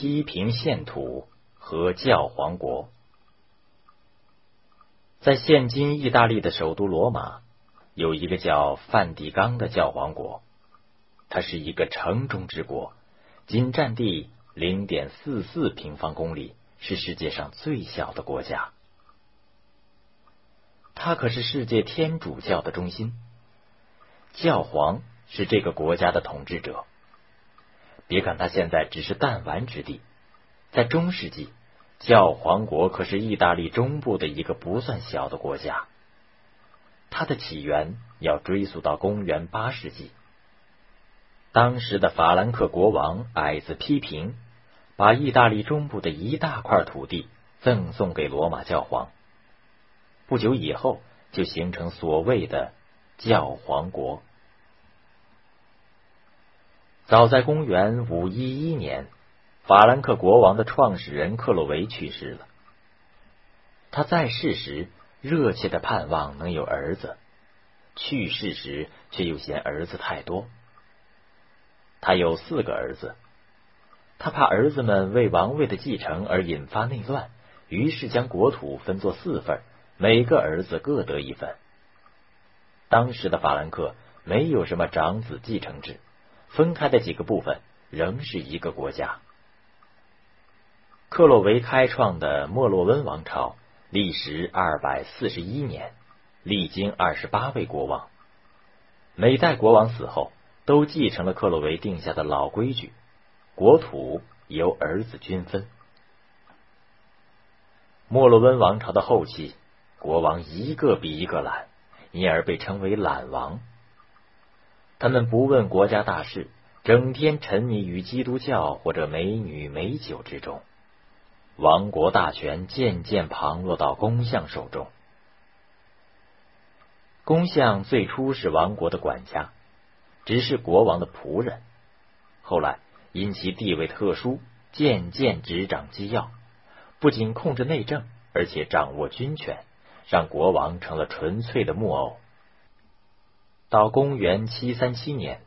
西平县土和教皇国。在现今意大利的首都罗马，有一个叫梵蒂冈的教皇国，它是一个城中之国，仅占地零点四四平方公里，是世界上最小的国家。它可是世界天主教的中心，教皇是这个国家的统治者。别看它现在只是弹丸之地，在中世纪。教皇国可是意大利中部的一个不算小的国家，它的起源要追溯到公元八世纪。当时的法兰克国王矮子批评，把意大利中部的一大块土地赠送给罗马教皇。不久以后，就形成所谓的教皇国。早在公元五一一年。法兰克国王的创始人克洛维去世了。他在世时热切的盼望能有儿子，去世时却又嫌儿子太多。他有四个儿子，他怕儿子们为王位的继承而引发内乱，于是将国土分作四份，每个儿子各得一份。当时的法兰克没有什么长子继承制，分开的几个部分仍是一个国家。克洛维开创的莫洛温王朝历时二百四十一年，历经二十八位国王。每代国王死后，都继承了克洛维定下的老规矩：国土由儿子均分。莫洛温王朝的后期，国王一个比一个懒，因而被称为懒王。他们不问国家大事，整天沉迷于基督教或者美女美酒之中。王国大权渐渐旁落到公相手中。公相最初是王国的管家，只是国王的仆人。后来因其地位特殊，渐渐执掌机要，不仅控制内政，而且掌握军权，让国王成了纯粹的木偶。到公元七三七年，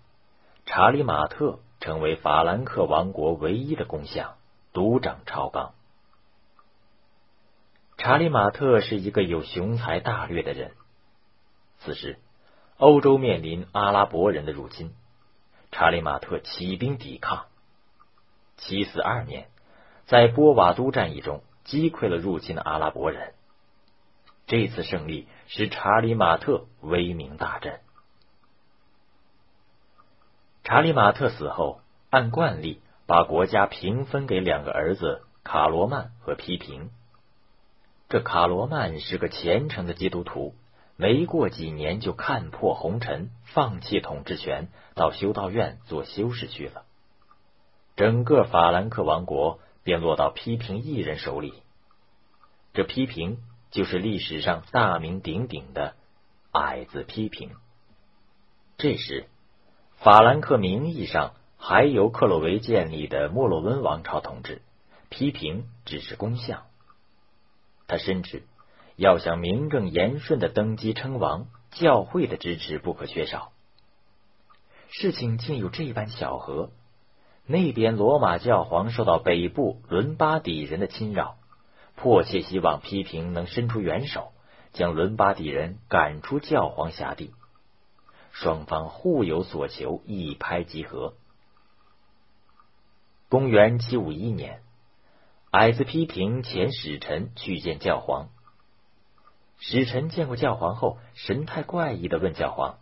查理马特成为法兰克王国唯一的公相，独掌朝纲。查理马特是一个有雄才大略的人。此时，欧洲面临阿拉伯人的入侵，查理马特起兵抵抗。七四二年，在波瓦都战役中击溃了入侵的阿拉伯人。这次胜利使查理马特威名大振。查理马特死后，按惯例把国家平分给两个儿子卡罗曼和皮平。这卡罗曼是个虔诚的基督徒，没过几年就看破红尘，放弃统治权，到修道院做修士去了。整个法兰克王国便落到批评一人手里。这批评就是历史上大名鼎鼎的矮子批评。这时，法兰克名义上还由克洛维建立的莫洛温王朝统治，批评只是公相。他深知，要想名正言顺的登基称王，教会的支持不可缺少。事情竟有这般巧合：那边罗马教皇受到北部伦巴底人的侵扰，迫切希望批评能伸出援手，将伦巴底人赶出教皇辖地。双方互有所求，一拍即合。公元七五一年。矮子批评遣使臣去见教皇。使臣见过教皇后，神态怪异的问教皇：“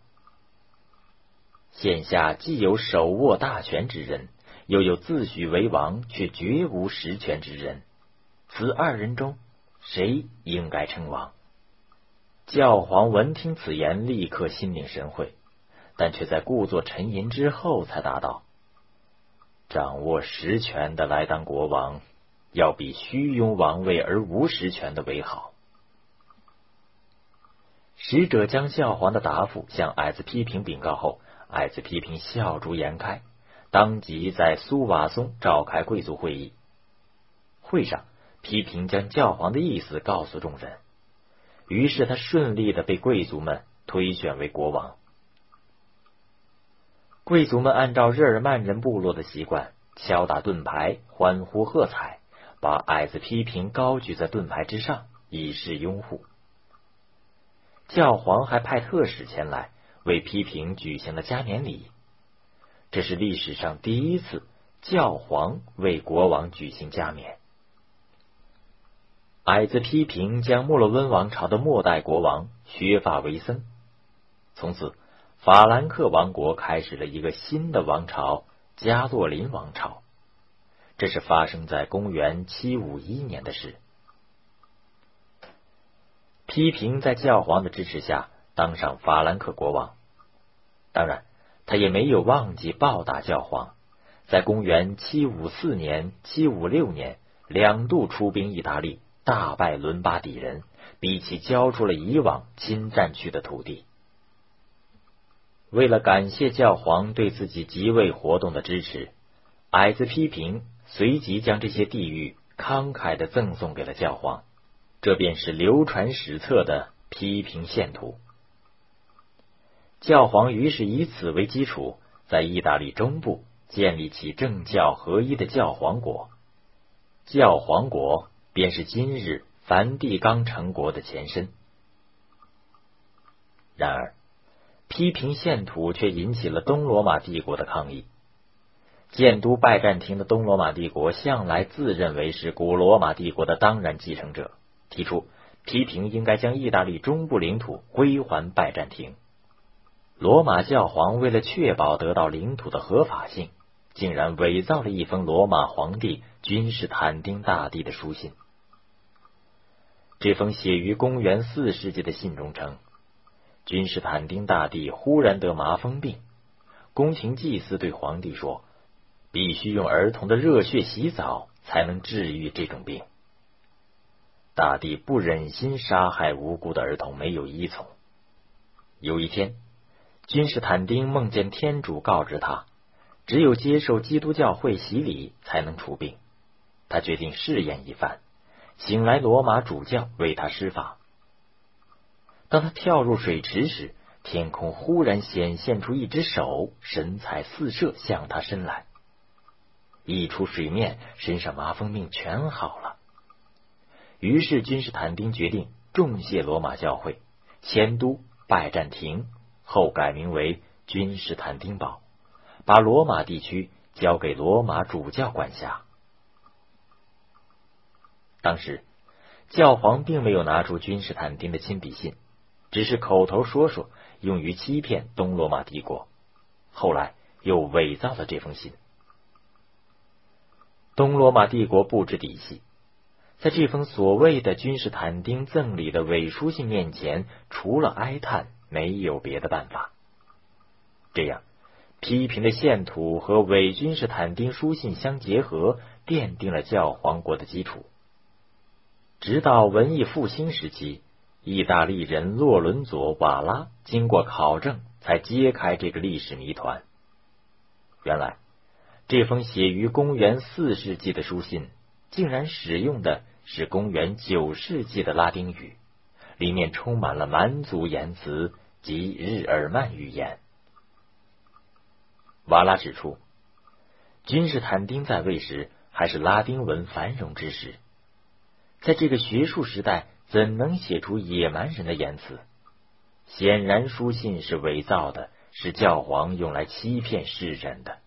现下既有手握大权之人，又有自诩为王却绝无实权之人，此二人中，谁应该称王？”教皇闻听此言，立刻心领神会，但却在故作沉吟之后，才答道：“掌握实权的来当国王。”要比虚拥王位而无实权的为好。使者将教皇的答复向矮子批评禀告后，矮子批评笑逐颜开，当即在苏瓦松召开贵族会议。会上，批评将教皇的意思告诉众人，于是他顺利的被贵族们推选为国王。贵族们按照日耳曼人部落的习惯，敲打盾牌，欢呼喝彩，把矮子批评高举在盾牌之上，以示拥护。教皇还派特使前来为批评举行了加冕礼，这是历史上第一次教皇为国王举行加冕。矮子批评将莫洛温王朝的末代国王削发为僧，从此法兰克王国开始了一个新的王朝——加洛林王朝。这是发生在公元七五一年的事。批评在教皇的支持下当上法兰克国王，当然，他也没有忘记报答教皇，在公元七五四年、七五六年两度出兵意大利。大败伦巴底人，逼其交出了以往侵占去的土地。为了感谢教皇对自己即位活动的支持，矮子批评随即将这些地域慷慨的赠送给了教皇。这便是流传史册的批评献图。教皇于是以此为基础，在意大利中部建立起政教合一的教皇国。教皇国。便是今日梵蒂冈城国的前身。然而，批评献土却引起了东罗马帝国的抗议。建都拜占庭的东罗马帝国向来自认为是古罗马帝国的当然继承者，提出批评应该将意大利中部领土归还拜占庭。罗马教皇为了确保得到领土的合法性，竟然伪造了一封罗马皇帝君士坦丁大帝的书信。这封写于公元四世纪的信中称，君士坦丁大帝忽然得麻风病，宫廷祭司对皇帝说，必须用儿童的热血洗澡才能治愈这种病。大帝不忍心杀害无辜的儿童，没有依从。有一天，君士坦丁梦见天主告知他，只有接受基督教会洗礼才能除病。他决定试验一番。请来罗马主教为他施法。当他跳入水池时，天空忽然显现出一只手，神采四射向他伸来。一出水面，身上麻风病全好了。于是君士坦丁决定重谢罗马教会，迁都拜占庭，后改名为君士坦丁堡，把罗马地区交给罗马主教管辖。当时，教皇并没有拿出君士坦丁的亲笔信，只是口头说说，用于欺骗东罗马帝国。后来又伪造了这封信。东罗马帝国不知底细，在这封所谓的君士坦丁赠礼的伪书信面前，除了哀叹，没有别的办法。这样，批评的献土和伪君士坦丁书信相结合，奠定了教皇国的基础。直到文艺复兴时期，意大利人洛伦佐·瓦拉经过考证，才揭开这个历史谜团。原来，这封写于公元四世纪的书信，竟然使用的是公元九世纪的拉丁语，里面充满了蛮族言辞及日耳曼语言。瓦拉指出，君士坦丁在位时，还是拉丁文繁荣之时。在这个学术时代，怎能写出野蛮人的言辞？显然，书信是伪造的，是教皇用来欺骗世人的。